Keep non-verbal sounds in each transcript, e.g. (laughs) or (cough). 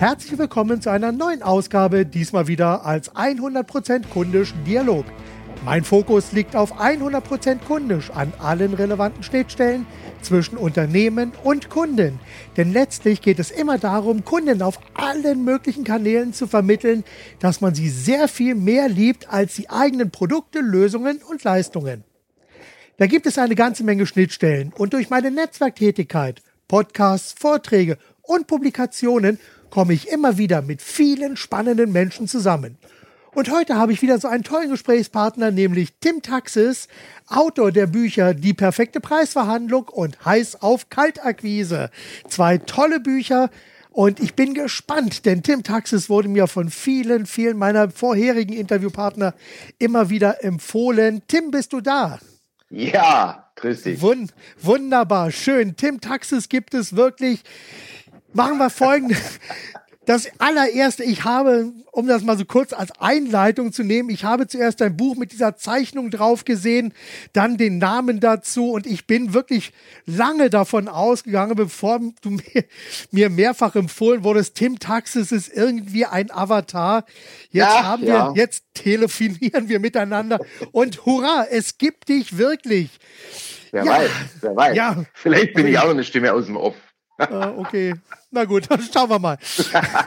Herzlich willkommen zu einer neuen Ausgabe, diesmal wieder als 100% kundischen Dialog. Mein Fokus liegt auf 100% kundisch an allen relevanten Schnittstellen zwischen Unternehmen und Kunden. Denn letztlich geht es immer darum, Kunden auf allen möglichen Kanälen zu vermitteln, dass man sie sehr viel mehr liebt als die eigenen Produkte, Lösungen und Leistungen. Da gibt es eine ganze Menge Schnittstellen und durch meine Netzwerktätigkeit, Podcasts, Vorträge und Publikationen komme ich immer wieder mit vielen spannenden Menschen zusammen. Und heute habe ich wieder so einen tollen Gesprächspartner, nämlich Tim Taxis, Autor der Bücher Die perfekte Preisverhandlung und Heiß auf Kaltakquise. Zwei tolle Bücher. Und ich bin gespannt, denn Tim Taxis wurde mir von vielen, vielen meiner vorherigen Interviewpartner immer wieder empfohlen. Tim, bist du da? Ja, grüß dich. Wund wunderbar, schön. Tim Taxis gibt es wirklich. Machen wir folgendes. Das allererste, ich habe, um das mal so kurz als Einleitung zu nehmen, ich habe zuerst ein Buch mit dieser Zeichnung drauf gesehen, dann den Namen dazu und ich bin wirklich lange davon ausgegangen, bevor du mir, mir mehrfach empfohlen wurdest, Tim Taxis ist irgendwie ein Avatar. Jetzt ja, haben wir, ja. jetzt telefonieren wir miteinander und hurra, es gibt dich wirklich. Wer ja, weiß, wer weiß. Ja. Vielleicht bin ich auch noch eine Stimme aus dem Off. Uh, okay. Na gut, (laughs) dann schauen wir mal.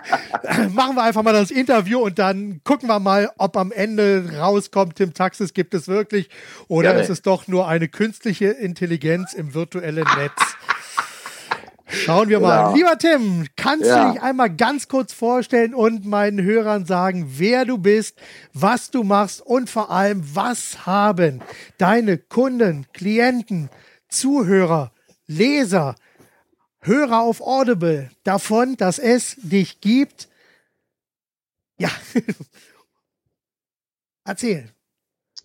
(laughs) Machen wir einfach mal das Interview und dann gucken wir mal, ob am Ende rauskommt, Tim Taxis gibt es wirklich oder Gerne. ist es doch nur eine künstliche Intelligenz im virtuellen Netz. Schauen wir mal. Ja. Lieber Tim, kannst ja. du dich einmal ganz kurz vorstellen und meinen Hörern sagen, wer du bist, was du machst und vor allem, was haben deine Kunden, Klienten, Zuhörer, Leser, Hörer auf Audible davon, dass es dich gibt. Ja, (laughs) erzähl.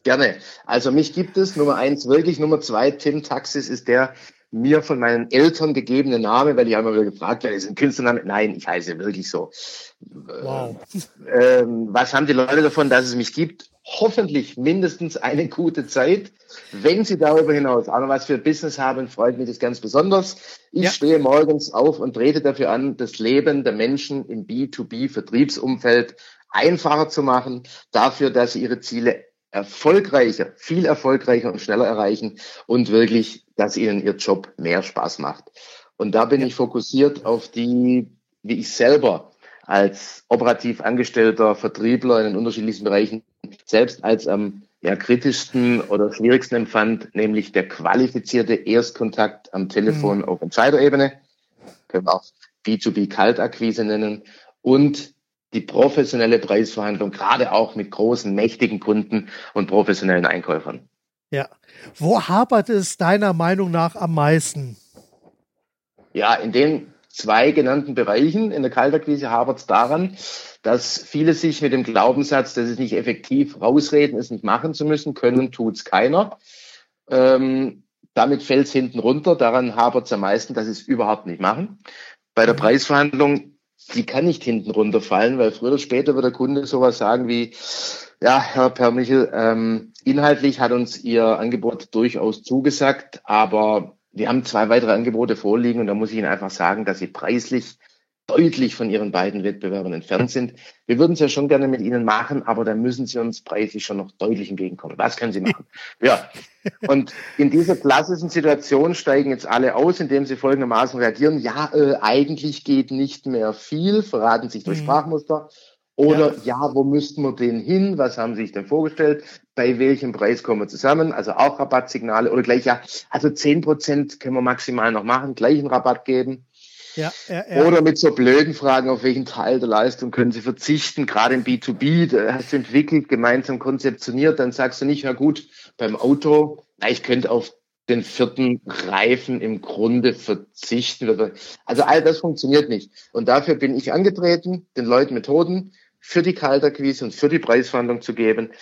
Gerne. Also mich gibt es, Nummer eins wirklich, Nummer zwei, Tim Taxis ist der mir von meinen Eltern gegebene Name, weil ich immer wieder gefragt, wer ist ein Künstlername? Nein, ich heiße wirklich so. Wow. Ähm, was haben die Leute davon, dass es mich gibt? Hoffentlich mindestens eine gute Zeit. Wenn Sie darüber hinaus auch noch was für Business haben, freut mich das ganz besonders. Ich ja. stehe morgens auf und trete dafür an, das Leben der Menschen im B2B-Vertriebsumfeld einfacher zu machen, dafür, dass sie ihre Ziele erfolgreicher, viel erfolgreicher und schneller erreichen und wirklich, dass ihnen ihr Job mehr Spaß macht. Und da bin ja. ich fokussiert auf die, wie ich selber als operativ angestellter Vertriebler in den unterschiedlichsten Bereichen selbst als am ja, kritischsten oder schwierigsten empfand, nämlich der qualifizierte Erstkontakt am Telefon mhm. auf Entscheiderebene, können wir auch B2B Kaltakquise nennen, und die professionelle Preisverhandlung, gerade auch mit großen, mächtigen Kunden und professionellen Einkäufern. Ja. Wo hapert es deiner Meinung nach am meisten? Ja, in den zwei genannten Bereichen. In der Kaltakquise hapert es daran, dass viele sich mit dem Glaubenssatz, dass es nicht effektiv rausreden, es nicht machen zu müssen, können, tut es keiner. Ähm, damit fällt es hinten runter. Daran hapert es am meisten, dass sie es überhaupt nicht machen. Bei der. Preisverhandlung die kann nicht hinten runterfallen, weil früher oder später wird der Kunde sowas sagen wie, ja, Herr Permichel, ähm, inhaltlich hat uns Ihr Angebot durchaus zugesagt, aber wir haben zwei weitere Angebote vorliegen und da muss ich Ihnen einfach sagen, dass Sie preislich deutlich von ihren beiden Wettbewerbern entfernt sind. Wir würden es ja schon gerne mit ihnen machen, aber dann müssen sie uns preislich schon noch deutlich entgegenkommen. Was können sie machen? Ja. Und in dieser klassischen Situation steigen jetzt alle aus, indem sie folgendermaßen reagieren. Ja, äh, eigentlich geht nicht mehr viel, verraten sich durch mhm. Sprachmuster. Oder ja. ja, wo müssten wir denn hin? Was haben Sie sich denn vorgestellt? Bei welchem Preis kommen wir zusammen? Also auch Rabattsignale oder gleich, ja, also zehn Prozent können wir maximal noch machen, gleichen Rabatt geben. Ja, ja, ja. Oder mit so blöden Fragen, auf welchen Teil der Leistung können Sie verzichten, gerade im B2B, da hast du entwickelt, gemeinsam konzeptioniert, dann sagst du nicht, ja gut, beim Auto, na, ich könnte auf den vierten Reifen im Grunde verzichten. Also all das funktioniert nicht. Und dafür bin ich angetreten, den Leuten Methoden für die Kalterquise und für die Preisverhandlung zu geben,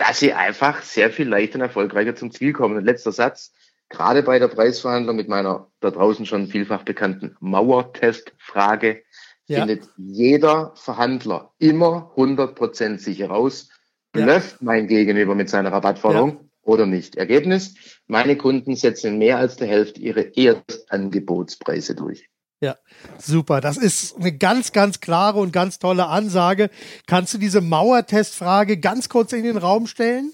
dass sie einfach sehr viel leichter und erfolgreicher zum Ziel kommen. Und letzter Satz, gerade bei der Preisverhandlung mit meiner da draußen schon vielfach bekannten Mauertestfrage ja. findet jeder Verhandler immer 100% sicher raus, blöfft ja. mein Gegenüber mit seiner Rabattforderung ja. oder nicht. Ergebnis, meine Kunden setzen mehr als der Hälfte ihre Erstangebotspreise durch. Ja, super. Das ist eine ganz, ganz klare und ganz tolle Ansage. Kannst du diese Mauertestfrage ganz kurz in den Raum stellen?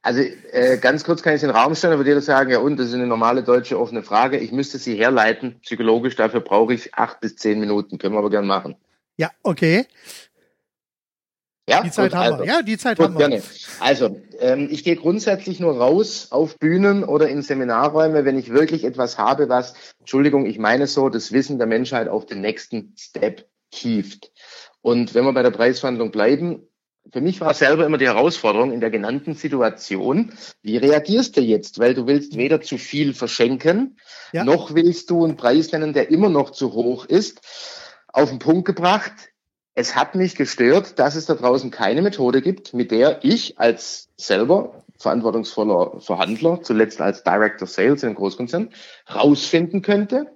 Also äh, ganz kurz kann ich in den Raum stellen, aber dir sagen, ja und, das ist eine normale deutsche offene Frage. Ich müsste sie herleiten, psychologisch, dafür brauche ich acht bis zehn Minuten. Können wir aber gern machen. Ja, okay. Ja, die Zeit haben also. wir. Ja, die Zeit Gut, haben wir. gerne. Also, ähm, ich gehe grundsätzlich nur raus auf Bühnen oder in Seminarräume, wenn ich wirklich etwas habe, was, Entschuldigung, ich meine so, das Wissen der Menschheit auf den nächsten Step hieft. Und wenn wir bei der Preisverhandlung bleiben, für mich war selber immer die Herausforderung in der genannten Situation, wie reagierst du jetzt? Weil du willst weder zu viel verschenken, Ja. noch willst du einen Preis nennen, der immer noch zu hoch ist. Auf den Punkt gebracht, es hat mich gestört, dass es da draußen keine Methode gibt, mit der ich als selber verantwortungsvoller Verhandler, zuletzt als Director Sales in einem Großkonzern, rausfinden könnte,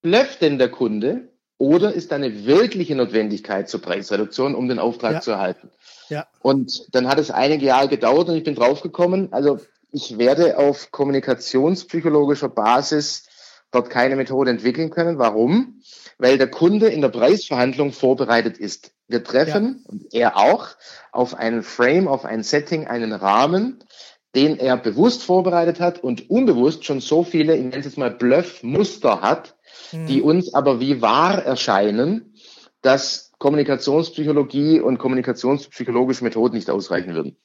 blufft denn der Kunde oder ist da eine wirkliche Notwendigkeit zur Preisreduktion, um den Auftrag Ja. zu erhalten? Ja. Und dann hat es einige Jahre gedauert und ich bin draufgekommen, also ich werde auf kommunikationspsychologischer Basis dort keine Methode entwickeln können. Warum? Weil der Kunde in der Preisverhandlung vorbereitet ist. Wir treffen, und er auch, auf einen Frame, auf ein Setting, einen Rahmen, den er bewusst vorbereitet hat und unbewusst schon so viele, ich nenne es jetzt mal Bluff-Muster hat, die uns aber wie wahr erscheinen, dass Kommunikationspsychologie und kommunikationspsychologische Methoden nicht ausreichen würden.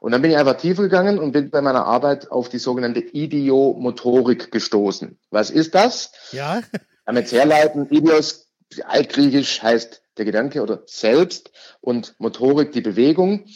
Und dann bin ich einfach tiefer gegangen und bin bei meiner Arbeit auf die sogenannte Idiomotorik gestoßen. Was ist das? Ja, (laughs) Am jetzt herleiten, Idios, altgriechisch heißt der Gedanke oder selbst und Motorik die Bewegung.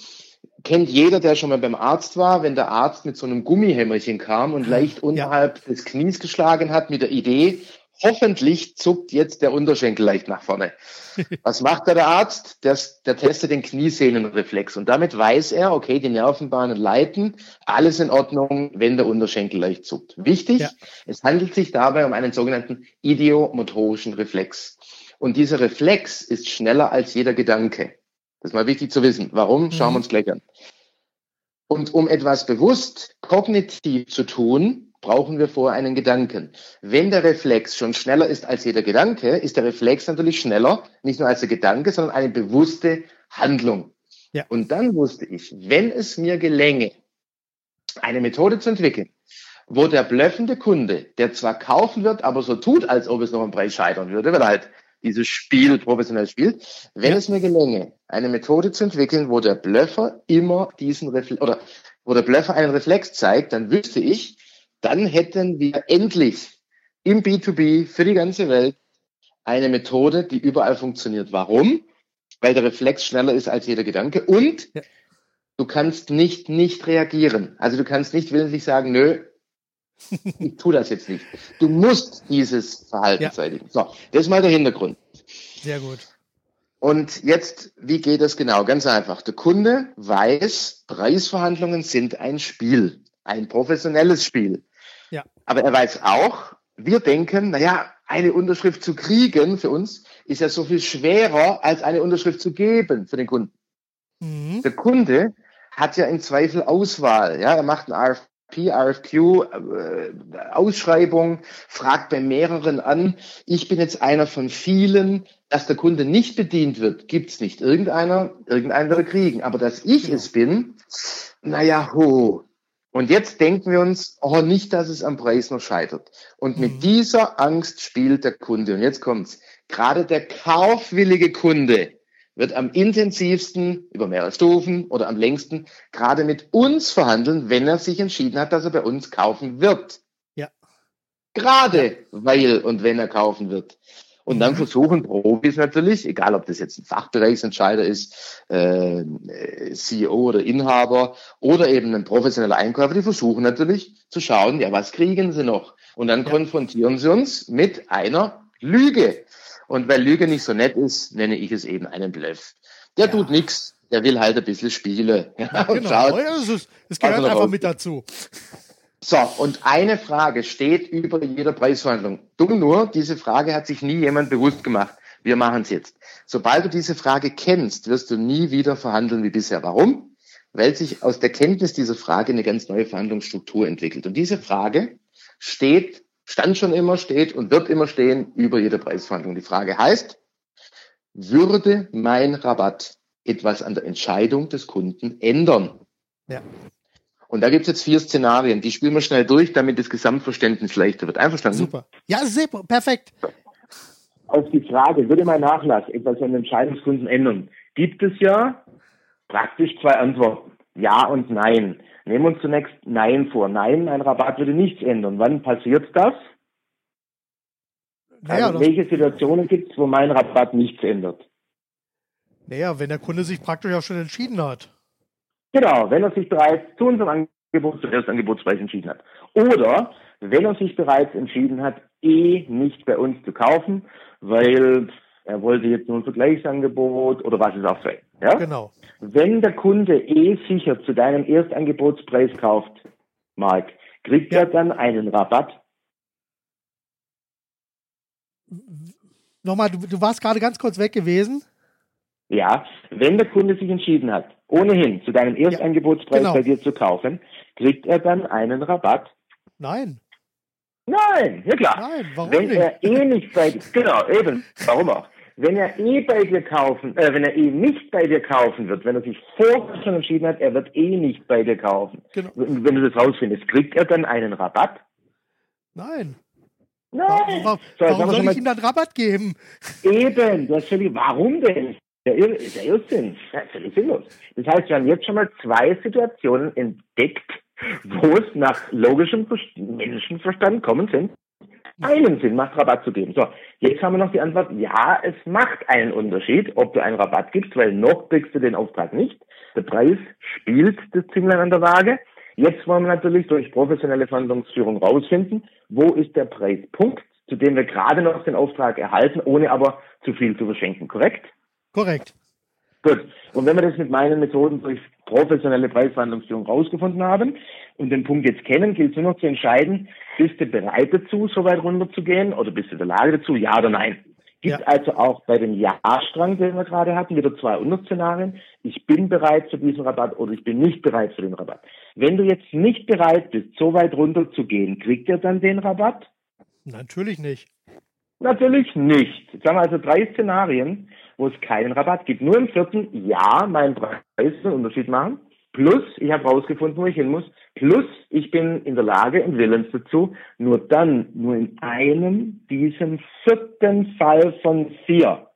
Kennt jeder, der schon mal beim Arzt war, wenn der Arzt mit so einem Gummihämmerchen kam und leicht unterhalb des Knies geschlagen hat mit der Idee, hoffentlich zuckt jetzt der Unterschenkel leicht nach vorne. (laughs) Was macht da der Arzt? Der, der testet den Kniesehnenreflex und damit weiß er, okay, die Nervenbahnen leiten, alles in Ordnung, wenn der Unterschenkel leicht zuckt. Wichtig, Ja. es handelt sich dabei um einen sogenannten idiomotorischen Reflex. Und dieser Reflex ist schneller als jeder Gedanke. Das ist mal wichtig zu wissen. Warum? Schauen wir uns gleich an. Und um etwas bewusst kognitiv zu tun, brauchen wir vorher einen Gedanken. Wenn der Reflex schon schneller ist als jeder Gedanke, ist der Reflex natürlich schneller, nicht nur als der Gedanke, sondern eine bewusste Handlung. Ja. Und dann wusste ich, wenn es mir gelänge, eine Methode zu entwickeln, wo der blöffende Kunde, der zwar kaufen wird, aber so tut, als ob es noch am Preis scheitern würde, weil er halt dieses Spiel professionell spielt, wenn Ja. es mir gelänge, eine Methode zu entwickeln, wo der Blöffer immer diesen Reflex, oder wo der Blöffer einen Reflex zeigt, dann wüsste ich, dann hätten wir endlich im B2B für die ganze Welt eine Methode, die überall funktioniert. Warum? Weil der Reflex schneller ist als jeder Gedanke und Ja. du kannst nicht nicht reagieren. Also du kannst nicht willentlich sagen, nö, (laughs) ich tu das jetzt nicht. Du musst dieses Verhalten Ja. zeitigen. So, das ist mal der Hintergrund. sehr gut. Und jetzt, wie geht das genau? Ganz einfach. Der Kunde weiß, Preisverhandlungen sind ein Spiel, ein professionelles Spiel. Ja. Aber er weiß auch, wir denken, naja, eine Unterschrift zu kriegen für uns ist ja so viel schwerer, als eine Unterschrift zu geben für den Kunden. Mhm. Der Kunde hat ja im Zweifel Auswahl. Ja, er macht ein RFP, RFQ, äh, Ausschreibung, fragt bei mehreren an. Ich bin jetzt einer von vielen. Dass der Kunde nicht bedient wird, gibt's nicht. Irgendeiner, irgendeiner wird er kriegen. Aber dass ich Genau. es bin, naja, ho. Und jetzt denken wir uns, oh, nicht, dass es am Preis noch scheitert. Und mit Mhm. dieser Angst spielt der Kunde. Und jetzt kommt's. Gerade der kaufwillige Kunde wird am intensivsten über mehrere Stufen oder am längsten gerade mit uns verhandeln, wenn er sich entschieden hat, dass er bei uns kaufen wird. Ja. Gerade weil und wenn er kaufen wird. Und dann Mhm. versuchen Profis natürlich, egal ob das jetzt ein Fachbereichsentscheider ist, äh, CEO oder Inhaber oder eben ein professioneller Einkäufer, die versuchen natürlich zu schauen, ja, was kriegen sie noch? Und dann Ja. konfrontieren sie uns mit einer Lüge. Und weil Lüge nicht so nett ist, nenne ich es eben einen Bluff. Der Ja. tut nichts, der will halt ein bisschen spielen. (laughs) Ja, Genau. schaut, Ja, es, ist, es gehört einfach raus. mit dazu. So, und eine Frage steht über jeder Preisverhandlung. Dumm nur, diese Frage hat sich nie jemand bewusst gemacht. Wir machen es jetzt. Sobald du diese Frage kennst, wirst du nie wieder verhandeln wie bisher. Warum? Weil sich aus der Kenntnis dieser Frage eine ganz neue Verhandlungsstruktur entwickelt. Und diese Frage steht stand schon immer, steht und wird immer stehen über jede Preisverhandlung. Die Frage heißt, würde mein Rabatt etwas an der Entscheidung des Kunden ändern? Ja. Und da gibt es jetzt vier Szenarien, die spielen wir schnell durch, damit das Gesamtverständnis leichter wird. Einverstanden? Super. Ja, super, perfekt. Auf die Frage, würde mein Nachlass etwas an den Entscheidungskunden ändern, gibt es ja praktisch zwei Antworten. Ja und Nein. Nehmen wir uns zunächst Nein vor. Nein, ein Rabatt würde nichts ändern. Wann passiert das? Naja, also, welche Situationen gibt es, wo mein Rabatt nichts ändert? Naja, wenn der Kunde sich praktisch auch schon entschieden hat. Genau, wenn er sich bereits zu unserem Angebot, zum Erstangebotspreis entschieden hat. Oder wenn er sich bereits entschieden hat, eh nicht bei uns zu kaufen, weil er wollte jetzt nur ein Vergleichsangebot oder was es auch sei. Ja? Genau. Wenn der Kunde eh sicher zu deinem Erstangebotspreis kauft, Mark, kriegt ja. er dann einen Rabatt? Nochmal, du, du warst gerade ganz kurz weg gewesen. Ja, wenn der Kunde sich entschieden hat, ohnehin zu deinem Erstangebotspreis ja, genau. bei dir zu kaufen, kriegt er dann einen Rabatt? Nein. Nein, ja klar. Nein, warum wenn nicht? er eh nicht bei dir, genau, eben, warum auch? Wenn er eh bei dir kaufen, äh, wenn er eh nicht bei dir kaufen wird, wenn er sich vorher schon entschieden hat, er wird eh nicht bei dir kaufen. Genau. Wenn du das rausfindest, kriegt er dann einen Rabatt? Nein. Nein. Warum, so, warum soll ich ihm dann Rabatt geben? Eben, das völlig, warum denn? Der, Ir der Irrsinn, ja, völlig sinnlos. Das heißt, wir haben jetzt schon mal zwei Situationen entdeckt, wo es nach logischem Menschenverstand kommen sind, einen Sinn macht, Rabatt zu geben. So, jetzt haben wir noch die Antwort, ja, es macht einen Unterschied, ob du einen Rabatt gibst, weil noch kriegst du den Auftrag nicht. Der Preis spielt das Zinglein an der Waage. Jetzt wollen wir natürlich durch professionelle Verhandlungsführung rausfinden, wo ist der Preispunkt, zu dem wir gerade noch den Auftrag erhalten, ohne aber zu viel zu verschenken, korrekt? Korrekt. Gut. Und wenn wir das mit meinen Methoden durch professionelle Preisverhandlungsführung rausgefunden haben und den Punkt jetzt kennen, gilt es nur noch zu entscheiden, bist du bereit dazu, so weit runterzugehen oder bist du in der Lage dazu, ja oder nein? Gibt ja. also auch bei dem Ja-Strang, den wir gerade hatten, wieder zwei Unterszenarien. Ich bin bereit für diesen Rabatt oder ich bin nicht bereit für den Rabatt. Wenn du jetzt nicht bereit bist, so weit runterzugehen, kriegt er dann den Rabatt? Natürlich nicht. Natürlich nicht. Jetzt haben wir also drei Szenarien wo es keinen Rabatt gibt. Nur im vierten, ja, mein Preis einen Unterschied machen. Plus, ich habe rausgefunden, wo ich hin muss. Plus, ich bin in der Lage und willens dazu. Nur dann, nur in einem, diesem vierten Fall von vier,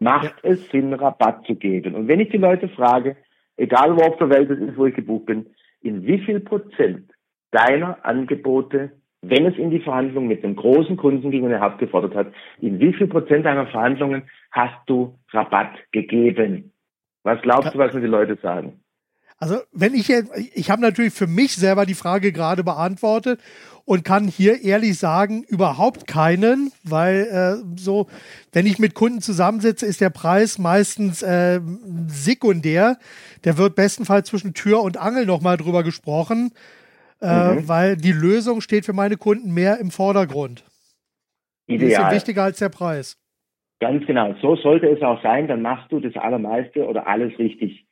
macht es Sinn, Rabatt zu geben. Und wenn ich die Leute frage, egal wo auf der Welt es ist, wo ich gebucht bin, in wie viel Prozent deiner Angebote wenn es in die Verhandlungen mit dem großen Kunden ging und er hat gefordert hat, in wie viel Prozent deiner Verhandlungen hast du Rabatt gegeben? Was glaubst du, was mir die Leute sagen? Also, wenn ich jetzt, ich habe natürlich für mich selber die Frage gerade beantwortet und kann hier ehrlich sagen, überhaupt keinen, weil äh, so, wenn ich mit Kunden zusammensitze, ist der Preis meistens äh, sekundär. Der wird bestenfalls zwischen Tür und Angel nochmal drüber gesprochen äh, mhm. weil die Lösung steht für meine Kunden mehr im Vordergrund. Ideal. Die ist wichtiger als der Preis. Ganz genau. So sollte es auch sein. Dann machst du das Allermeiste oder alles richtig.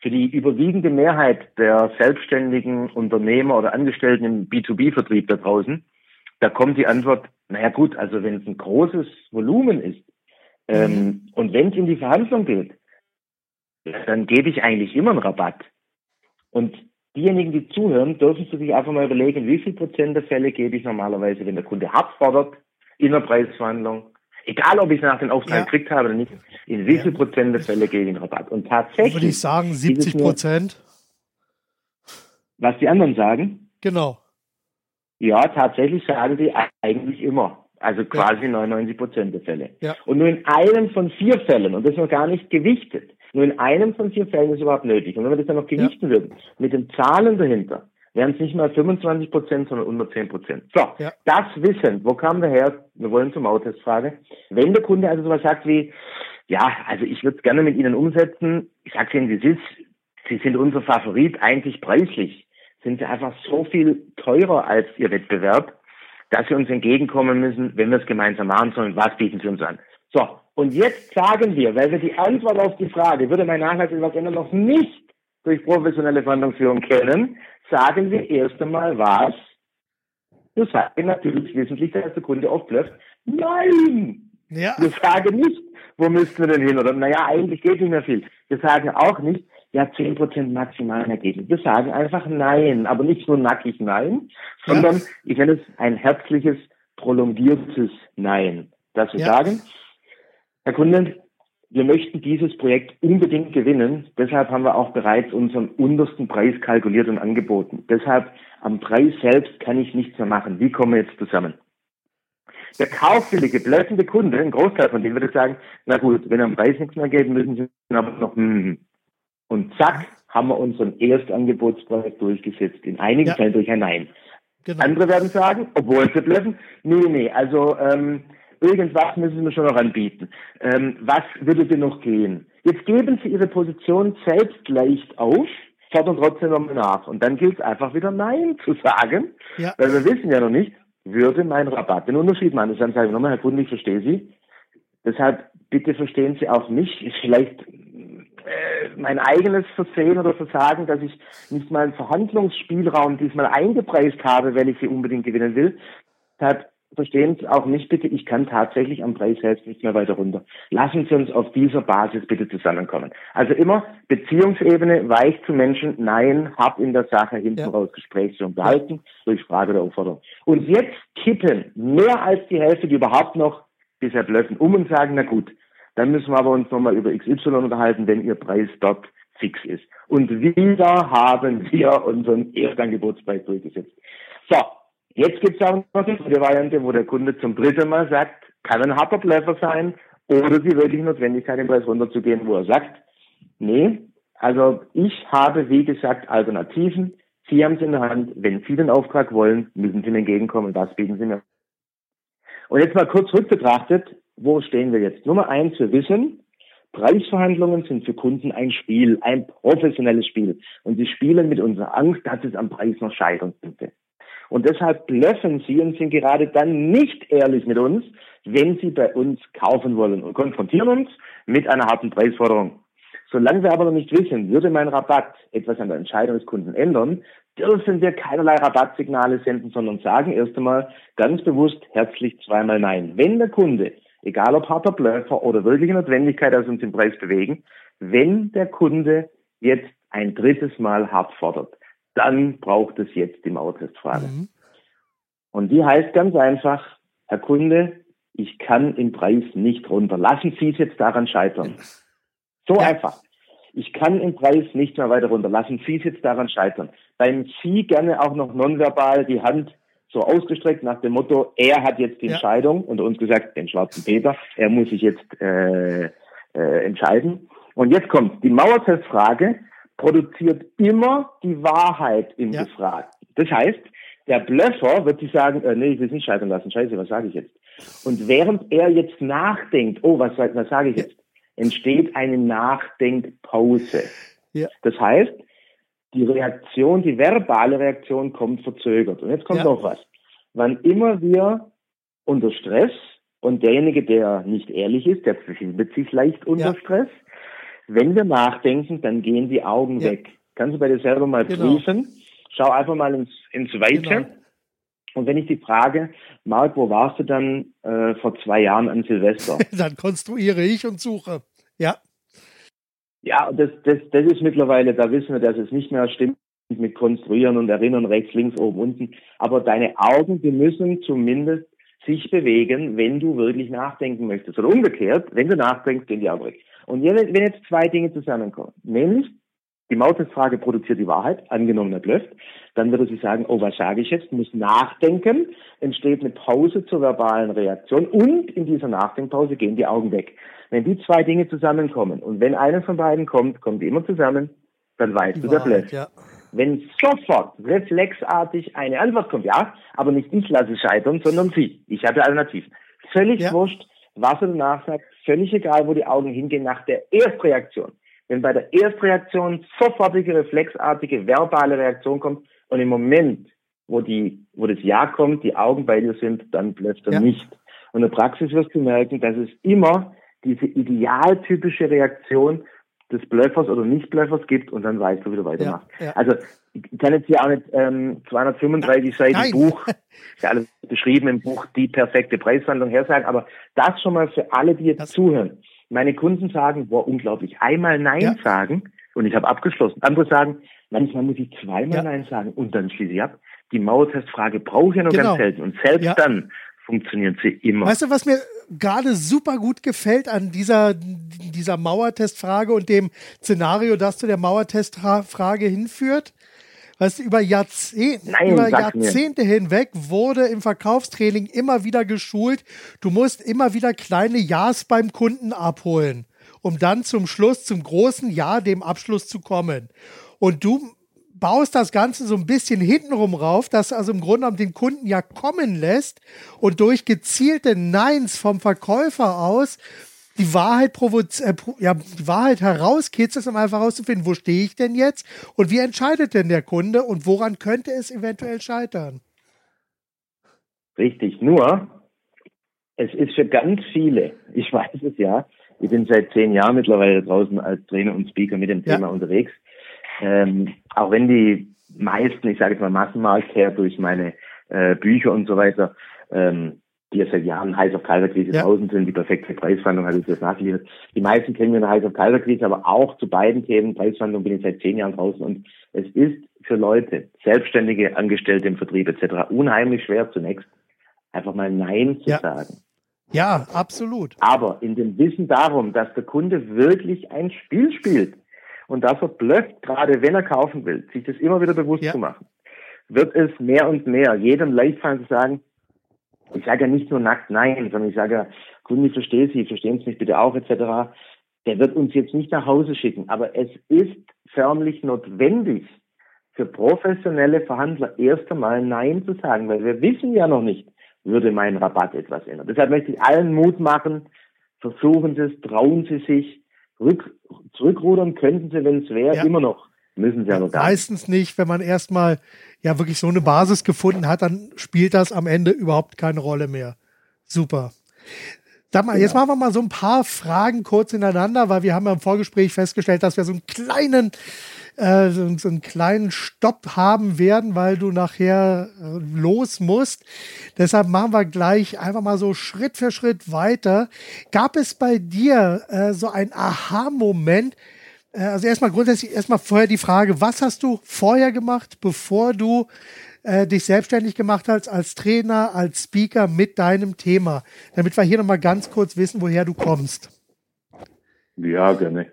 Für die überwiegende Mehrheit der selbstständigen Unternehmer oder Angestellten im B2B-Vertrieb da draußen, da kommt die Antwort, naja gut, also wenn es ein großes Volumen ist ähm, mhm. und wenn es in die Verhandlung geht, dann gebe ich eigentlich immer einen Rabatt. Und diejenigen, die zuhören, dürfen Sie sich einfach mal überlegen, wie viel Prozent der Fälle gebe ich normalerweise, wenn der Kunde hart fordert, in der Preisverhandlung, egal ob ich nach den Auftrag ja. gekriegt habe oder nicht, in wie viel Prozent der Fälle gebe ich einen Rabatt. Und tatsächlich. Würde ich sagen, 70 Prozent. Was die anderen sagen? Genau. Ja, tatsächlich sagen die eigentlich immer. Also quasi ja. 99 Prozent der Fälle. Ja. Und nur in einem von vier Fällen, und das noch gar nicht gewichtet, nur in einem von vier Fällen ist es überhaupt nötig. Und wenn wir das dann noch gewichten ja. würden, mit den Zahlen dahinter, wären es nicht mal 25 Prozent, sondern unter 10 Prozent. So, ja. das Wissen, wo kam der her? Wir wollen zum Autotest frage. Wenn der Kunde also sowas sagt wie, ja, also ich würde es gerne mit Ihnen umsetzen, ich sage Ihnen, wie es ist, Sie sind unser Favorit eigentlich preislich, sind Sie einfach so viel teurer als Ihr Wettbewerb, dass Sie uns entgegenkommen müssen, wenn wir es gemeinsam machen sollen. Was bieten Sie uns an? So, und jetzt sagen wir, weil wir die Antwort auf die Frage, würde mein Nachlass etwas ändern, noch nicht durch professionelle Verhandlungsführung kennen, sagen wir erst einmal was? Wir sagen natürlich wissentlich, dass der Kunde oft blöfft. Nein! Ja. Wir sagen nicht, wo müssten wir denn hin? Oder, naja, eigentlich geht nicht mehr viel. Wir sagen auch nicht, ja, 10% maximalen Ergebnis. Wir sagen einfach Nein, aber nicht nur nackig Nein, sondern ja. ich nenne es ein herzliches, prolongiertes Nein. Dass wir ja. sagen, Herr Kunde, wir möchten dieses Projekt unbedingt gewinnen. Deshalb haben wir auch bereits unseren untersten Preis kalkuliert und angeboten. Deshalb am Preis selbst kann ich nichts mehr machen. Wie kommen wir jetzt zusammen? Der kaufwillige, blöffende Kunde, ein Großteil von denen würde sagen, na gut, wenn am Preis nichts mehr geht, müssen sie aber noch, hm. Und zack, haben wir unseren Erstangebotspreis durchgesetzt. In einigen ja. Fällen durch ein Nein. Genau. Andere werden sagen, obwohl sie blöffen, nee, nee, also ähm, irgendwas müssen wir schon noch anbieten. Ähm, was würde denn noch gehen? Jetzt geben Sie Ihre Position selbst leicht auf, fordern trotzdem nochmal nach. Und dann gilt es einfach wieder Nein zu sagen, ja. weil wir wissen ja noch nicht, würde mein Rabatt den Unterschied machen. Dann sage ich nochmal, Herr Kunde, ich verstehe Sie. Deshalb bitte verstehen Sie auch mich. Ist vielleicht äh, mein eigenes Versehen oder Versagen, dass ich nicht mal einen Verhandlungsspielraum diesmal eingepreist habe, weil ich sie unbedingt gewinnen will. Deshalb verstehen Sie auch nicht bitte, ich kann tatsächlich am Preis selbst nicht mehr weiter runter. Lassen Sie uns auf dieser Basis bitte zusammenkommen. Also immer Beziehungsebene, weich zu Menschen, nein, hab in der Sache hinten ja. raus Gespräch zu unterhalten, durch Frage der Aufforderung. Und jetzt kippen mehr als die Hälfte, die überhaupt noch bisher blöffen, um und sagen, na gut, dann müssen wir aber uns nochmal über XY unterhalten, wenn Ihr Preis dort fix ist. Und wieder haben wir unseren Erstangebotspreis durchgesetzt. So, Jetzt gibt es auch noch die Variante, wo der Kunde zum dritten Mal sagt, kann ein harter Blöffer sein oder die wirkliche Notwendigkeit, den Preis runterzugehen, wo er sagt, nee, also ich habe, wie gesagt, Alternativen. Sie haben es in der Hand. Wenn Sie den Auftrag wollen, müssen Sie mir entgegenkommen. Das bieten Sie mir. Und jetzt mal kurz rückbetrachtet, wo stehen wir jetzt? Nummer eins, wir wissen, Preisverhandlungen sind für Kunden ein Spiel, ein professionelles Spiel. Und sie spielen mit unserer Angst, dass es am Preis noch scheitern könnte. Und deshalb blöffen sie und sind gerade dann nicht ehrlich mit uns, wenn sie bei uns kaufen wollen und konfrontieren uns mit einer harten Preisforderung. Solange wir aber noch nicht wissen, würde mein Rabatt etwas an der Entscheidung des Kunden ändern, dürfen wir keinerlei Rabattsignale senden, sondern sagen erst einmal ganz bewusst herzlich zweimal Nein. Wenn der Kunde, egal ob harter Blöffer oder wirkliche Notwendigkeit aus uns den Preis bewegen, wenn der Kunde jetzt ein drittes Mal hart fordert, dann braucht es jetzt die Mauertestfrage. Mhm. Und die heißt ganz einfach, Herr Kunde, ich kann im Preis nicht runter. Lassen Sie es jetzt daran scheitern. So ja. einfach. Ich kann im Preis nicht mehr weiter runter. Lassen Sie es jetzt daran scheitern. Beim Sie gerne auch noch nonverbal die Hand so ausgestreckt nach dem Motto, er hat jetzt die ja. Entscheidung und uns gesagt, den schwarzen Peter, er muss sich jetzt äh, äh, entscheiden. Und jetzt kommt die Mauertestfrage, produziert immer die Wahrheit im ja. Gefragten. Das heißt, der Blöffer wird sich sagen, äh, nee, ich will es nicht scheitern lassen, scheiße, was sage ich jetzt? Und während er jetzt nachdenkt, oh, was, was sage ich jetzt, entsteht eine Nachdenkpause. Ja. Das heißt, die Reaktion, die verbale Reaktion kommt verzögert. Und jetzt kommt ja. noch was. Wann immer wir unter Stress und derjenige, der nicht ehrlich ist, der befindet sich leicht unter ja. Stress, wenn wir nachdenken, dann gehen die Augen ja. weg. Kannst du bei dir selber mal genau. prüfen? Schau einfach mal ins, ins Weite. Genau. Und wenn ich die frage, Marc, wo warst du dann äh, vor zwei Jahren an Silvester? (laughs) dann konstruiere ich und suche. Ja. Ja, das, das, das ist mittlerweile, da wissen wir, dass es nicht mehr stimmt mit Konstruieren und Erinnern, rechts, links, oben, unten. Aber deine Augen, die müssen zumindest sich bewegen, wenn du wirklich nachdenken möchtest. Oder umgekehrt, wenn du nachdenkst, gehen die Augen weg. Und wenn jetzt zwei Dinge zusammenkommen, nämlich die Mautestfrage produziert die Wahrheit, angenommen er blöfft, dann würde sie sagen, oh, was sage ich jetzt, muss nachdenken, entsteht eine Pause zur verbalen Reaktion und in dieser Nachdenkpause gehen die Augen weg. Wenn die zwei Dinge zusammenkommen und wenn einer von beiden kommt, kommen die immer zusammen, dann weißt die du, der blöfft. Ja. Wenn sofort reflexartig eine Antwort kommt, ja, aber nicht ich lasse scheitern, sondern sie. Ich habe Alternativen. Völlig ja. wurscht, was er danach sagt, völlig egal, wo die Augen hingehen, nach der Erstreaktion. Wenn bei der Erstreaktion sofortige, reflexartige, verbale Reaktion kommt und im Moment, wo die, wo das Ja kommt, die Augen bei dir sind, dann blöfft er ja. nicht. Und in der Praxis wirst du merken, dass es immer diese idealtypische Reaktion des Bluffers oder Nicht-Bluffers gibt und dann weißt du, wie du weitermachst. Ja, ja. Also ich kann jetzt hier auch nicht ähm, 235 Seiten. Buch, (laughs) ja alles beschrieben im Buch, die perfekte Preisverhandlung hersagen, aber das schon mal für alle, die jetzt das zuhören. Meine Kunden sagen, boah, unglaublich, einmal Nein ja. sagen und ich habe abgeschlossen. Andere sagen, manchmal muss ich zweimal Nein sagen und dann schließe ich ab. Die Mauertestfrage brauche ich ja nur genau. ganz selten und selbst dann funktionieren sie immer. Weißt du, was mir gerade super gut gefällt an dieser, dieser Mauertestfrage und dem Szenario, das zu der Mauertestfrage hinführt? Weißt du, über, Jahrzehnt, Nein, über Jahrzehnte mir. hinweg wurde im Verkaufstraining immer wieder geschult, du musst immer wieder kleine Ja's beim Kunden abholen, um dann zum Schluss, zum großen Ja, dem Abschluss zu kommen. Und du baust das Ganze so ein bisschen hintenrum rauf, dass also im Grunde genommen den Kunden ja kommen lässt und durch gezielte Neins vom Verkäufer aus die Wahrheit provoz äh, ja, die Wahrheit herauskitzelt, um einfach herauszufinden, wo stehe ich denn jetzt und wie entscheidet denn der Kunde und woran könnte es eventuell scheitern? Richtig, nur es ist für ganz viele, ich weiß es ja, ich bin seit zehn Jahren mittlerweile draußen als Trainer und Speaker mit dem Thema ja. unterwegs. Ähm, auch wenn die meisten, ich sage jetzt mal Massenmarkt her durch meine äh, Bücher und so weiter, ähm, die ja seit Jahren heiß auf Kalterkrise ja. draußen sind, die perfekte Preisverhandlung habe ich jetzt nachgeliefert. Die meisten kennen wir eine heiß auf Kalterkrise, aber auch zu beiden Themen Preisverhandlung bin ich seit zehn Jahren draußen und es ist für Leute, Selbstständige, Angestellte im Vertrieb etc. unheimlich schwer zunächst einfach mal Nein zu ja. sagen. Ja, absolut. Aber in dem Wissen darum, dass der Kunde wirklich ein Spiel spielt und dass er blöfft, gerade wenn er kaufen will, sich das immer wieder bewusst ja. zu machen, wird es mehr und mehr jedem leicht fallen zu sagen, ich sage ja nicht nur nackt nein, sondern ich sage ja, Kunde, ich verstehe Sie, verstehen Sie mich bitte auch, etc. Der wird uns jetzt nicht nach Hause schicken, aber es ist förmlich notwendig für professionelle Verhandler erst einmal Nein zu sagen, weil wir wissen ja noch nicht, würde mein Rabatt etwas ändern. Deshalb möchte ich allen Mut machen, versuchen Sie es, trauen Sie sich, rück, zurückrudern könnten Sie, wenn es wäre, ja. immer noch. Müssen Sie ja noch gar Meistens nicht, wenn man erstmal ja wirklich so eine Basis gefunden hat, dann spielt das am Ende überhaupt keine Rolle mehr. Super. Sag mal, genau. jetzt machen wir mal so ein paar Fragen kurz ineinander, weil wir haben ja im Vorgespräch festgestellt, dass wir so einen kleinen, äh, so, so einen kleinen Stopp haben werden, weil du nachher äh, los musst. Deshalb machen wir gleich einfach mal so Schritt für Schritt weiter. Gab es bei dir äh, so ein Aha-Moment, äh, also erstmal grundsätzlich erstmal vorher die Frage, was hast du vorher gemacht, bevor du äh, dich selbstständig gemacht hast als Trainer, als Speaker mit deinem Thema, damit wir hier nochmal ganz kurz wissen, woher du kommst. Ja, gerne.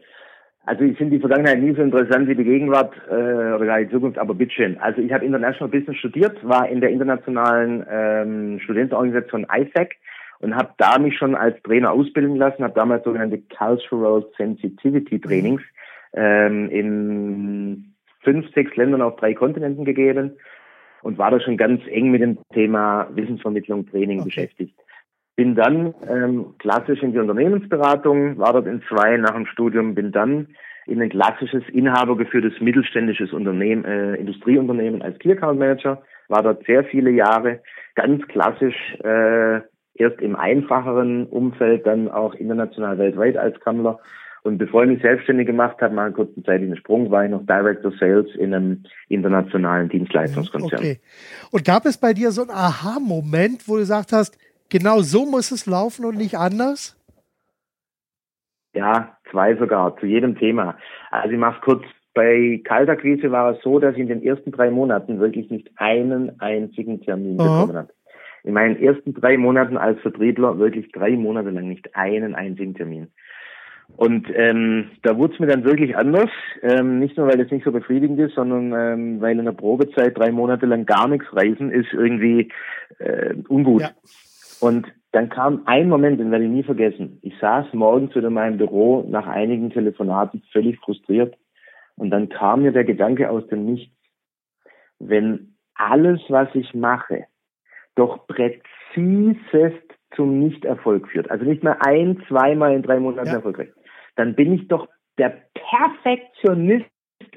Also ich finde die Vergangenheit nie so interessant wie die Gegenwart äh, oder gar die Zukunft, aber bitteschön. Also ich habe International Business studiert, war in der internationalen ähm, Studentenorganisation ISAC und habe da mich schon als Trainer ausbilden lassen, habe damals sogenannte Cultural Sensitivity Trainings ähm, in fünf, sechs Ländern auf drei Kontinenten gegeben und war da schon ganz eng mit dem Thema Wissensvermittlung, Training okay. beschäftigt. Bin dann ähm, klassisch in die Unternehmensberatung, war dort in zwei nach dem Studium, bin dann in ein klassisches inhabergeführtes mittelständisches Unternehmen, äh, Industrieunternehmen als Key Account Manager, war dort sehr viele Jahre, ganz klassisch äh, erst im einfacheren Umfeld, dann auch international weltweit als Kammler und bevor ich mich selbstständig gemacht habe, mal einen kurzen zeitlichen Sprung, war ich noch Director Sales in einem internationalen Dienstleistungskonzern. Okay. Und gab es bei dir so einen Aha-Moment, wo du gesagt hast, genau so muss es laufen und nicht anders? Ja, zwei sogar, zu jedem Thema. Also ich mache kurz. Bei Kaltakquise war es so, dass ich in den ersten drei Monaten wirklich nicht einen einzigen Termin Aha. bekommen habe. In meinen ersten drei Monaten als Vertriebler wirklich drei Monate lang nicht einen einzigen Termin. Und ähm, da wurde es mir dann wirklich anders. Ähm, nicht nur, weil es nicht so befriedigend ist, sondern ähm, weil in der Probezeit drei Monate lang gar nichts reisen ist irgendwie äh, ungut. Ja. Und dann kam ein Moment, den werde ich nie vergessen. Ich saß morgens wieder in meinem Büro nach einigen Telefonaten völlig frustriert. Und dann kam mir der Gedanke aus dem Nichts, wenn alles, was ich mache, doch präzisest zum Nichterfolg führt, also nicht mehr ein, zweimal in drei Monaten ja. erfolgreich, dann bin ich doch der Perfektionist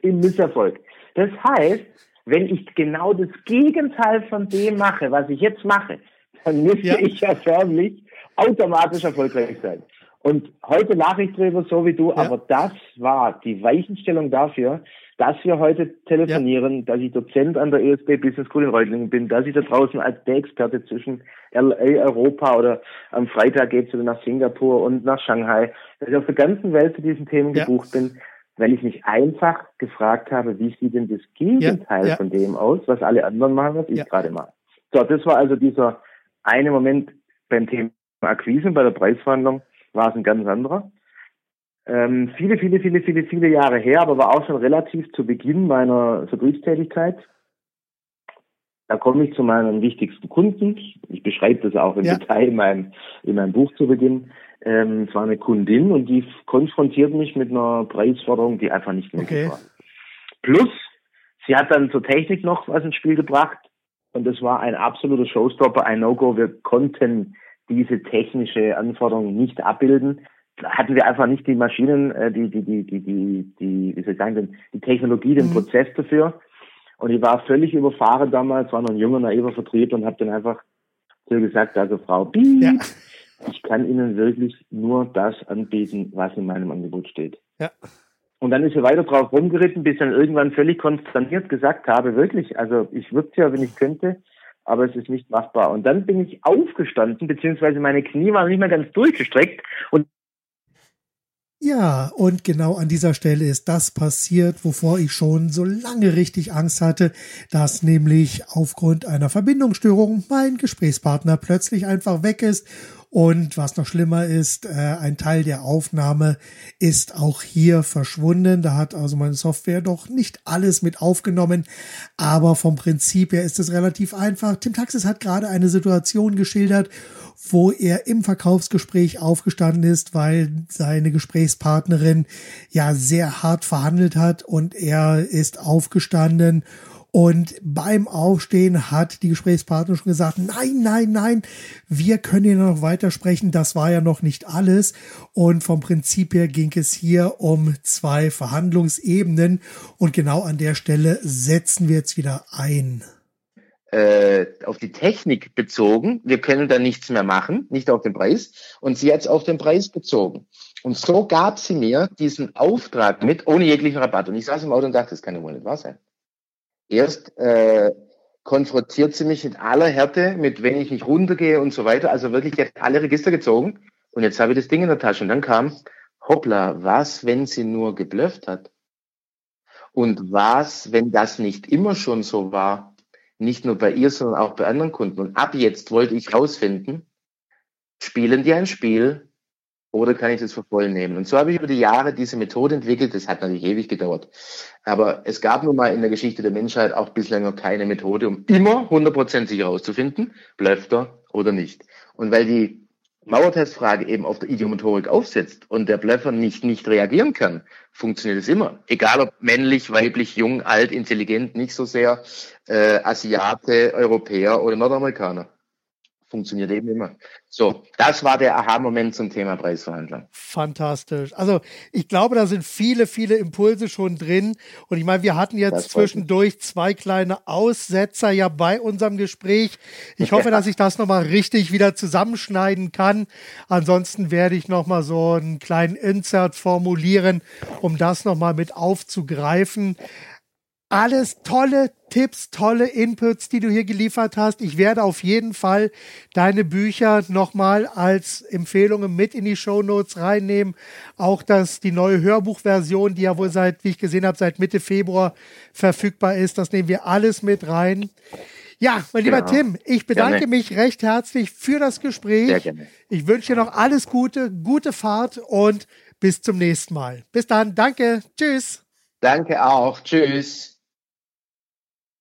im Misserfolg. Das heißt, wenn ich genau das Gegenteil von dem mache, was ich jetzt mache, dann müsste ja. ich ja förmlich automatisch erfolgreich sein. Und heute lache ich drüber, so wie du, ja. aber das war die Weichenstellung dafür, dass wir heute telefonieren, ja. dass ich Dozent an der ESB Business School in Reutlingen bin, dass ich da draußen als der Experte zwischen LA, Europa oder am Freitag geht's wieder nach Singapur und nach Shanghai, dass ich auf der ganzen Welt zu diesen Themen ja. gebucht bin, weil ich mich einfach gefragt habe, wie sieht denn das Gegenteil von dem aus, was alle anderen machen, was ich gerade mache. So, das war also dieser eine Moment beim Thema Akquise, bei der Preisverhandlung war es ein ganz anderer. Ähm, viele, viele, viele, viele, viele Jahre her, aber war auch schon relativ zu Beginn meiner Vertriebstätigkeit. Da komme ich zu meinen wichtigsten Kunden. Ich beschreibe das auch im ja. Detail in meinem, in meinem Buch zu Beginn. Ähm, es war eine Kundin und die konfrontiert mich mit einer Preisforderung, die einfach nicht möglich okay. war. Plus, sie hat dann zur Technik noch was ins Spiel gebracht und das war ein absoluter Showstopper, ein No-Go. Wir konnten diese technische Anforderung nicht abbilden. Da hatten wir einfach nicht die Maschinen, äh, die, die, die, die, die, die, wie soll ich sagen, die Technologie, den mhm. Prozess dafür. Und ich war völlig überfahren damals, war noch ein junger, naiver Vertrieb und habe dann einfach so gesagt, also Frau Bieb, ja. ich kann Ihnen wirklich nur das anbieten, was in meinem Angebot steht. Ja. Und dann ist er weiter drauf rumgeritten, bis dann irgendwann völlig konsterniert gesagt habe, wirklich, also ich würde ja, wenn ich könnte, aber es ist nicht machbar. Und dann bin ich aufgestanden, beziehungsweise meine Knie waren nicht mehr ganz durchgestreckt und ja, und genau an dieser Stelle ist das passiert, wovor ich schon so lange richtig Angst hatte, dass nämlich aufgrund einer Verbindungsstörung mein Gesprächspartner plötzlich einfach weg ist und was noch schlimmer ist, äh, ein Teil der Aufnahme ist auch hier verschwunden. Da hat also meine Software doch nicht alles mit aufgenommen. Aber vom Prinzip her ist es relativ einfach. Tim Taxis hat gerade eine Situation geschildert, wo er im Verkaufsgespräch aufgestanden ist, weil seine Gesprächspartnerin ja sehr hart verhandelt hat und er ist aufgestanden und beim Aufstehen hat die Gesprächspartner schon gesagt, nein, nein, nein, wir können hier noch weitersprechen. Das war ja noch nicht alles. Und vom Prinzip her ging es hier um zwei Verhandlungsebenen. Und genau an der Stelle setzen wir jetzt wieder ein. Äh, auf die Technik bezogen. Wir können da nichts mehr machen, nicht auf den Preis. Und sie hat es auf den Preis bezogen. Und so gab sie mir diesen Auftrag mit, ohne jeglichen Rabatt. Und ich saß im Auto und dachte, das kann ja wohl nicht wahr sein. Erst äh, konfrontiert sie mich mit aller Härte, mit wenn ich nicht runtergehe und so weiter. Also wirklich, hat alle Register gezogen und jetzt habe ich das Ding in der Tasche. Und dann kam, hoppla, was, wenn sie nur geblufft hat? Und was, wenn das nicht immer schon so war? Nicht nur bei ihr, sondern auch bei anderen Kunden. Und ab jetzt wollte ich rausfinden, spielen die ein Spiel oder kann ich das für voll nehmen? Und so habe ich über die Jahre diese Methode entwickelt. Das hat natürlich ewig gedauert. Aber es gab nun mal in der Geschichte der Menschheit auch bislang noch keine Methode, um immer hundertprozentig herauszufinden, bleibt er oder nicht. Und weil die Mauertestfrage eben auf der Idiomotorik aufsetzt und der Blöffer nicht, nicht reagieren kann, funktioniert es immer. Egal ob männlich, weiblich, jung, alt, intelligent, nicht so sehr, äh, Asiate, Europäer oder Nordamerikaner funktioniert eben immer. So, das war der Aha-Moment zum Thema Preisverhandlung. Fantastisch. Also ich glaube, da sind viele, viele Impulse schon drin. Und ich meine, wir hatten jetzt zwischendurch zwei kleine Aussetzer ja bei unserem Gespräch. Ich hoffe, dass ich das nochmal richtig wieder zusammenschneiden kann. Ansonsten werde ich nochmal so einen kleinen Insert formulieren, um das nochmal mit aufzugreifen alles tolle Tipps, tolle Inputs, die du hier geliefert hast. Ich werde auf jeden Fall deine Bücher nochmal als Empfehlungen mit in die Show Notes reinnehmen. Auch das, die neue Hörbuchversion, die ja wohl seit, wie ich gesehen habe, seit Mitte Februar verfügbar ist. Das nehmen wir alles mit rein. Ja, mein lieber genau. Tim, ich bedanke gerne. mich recht herzlich für das Gespräch. Sehr gerne. Ich wünsche dir noch alles Gute, gute Fahrt und bis zum nächsten Mal. Bis dann. Danke. Tschüss. Danke auch. Tschüss.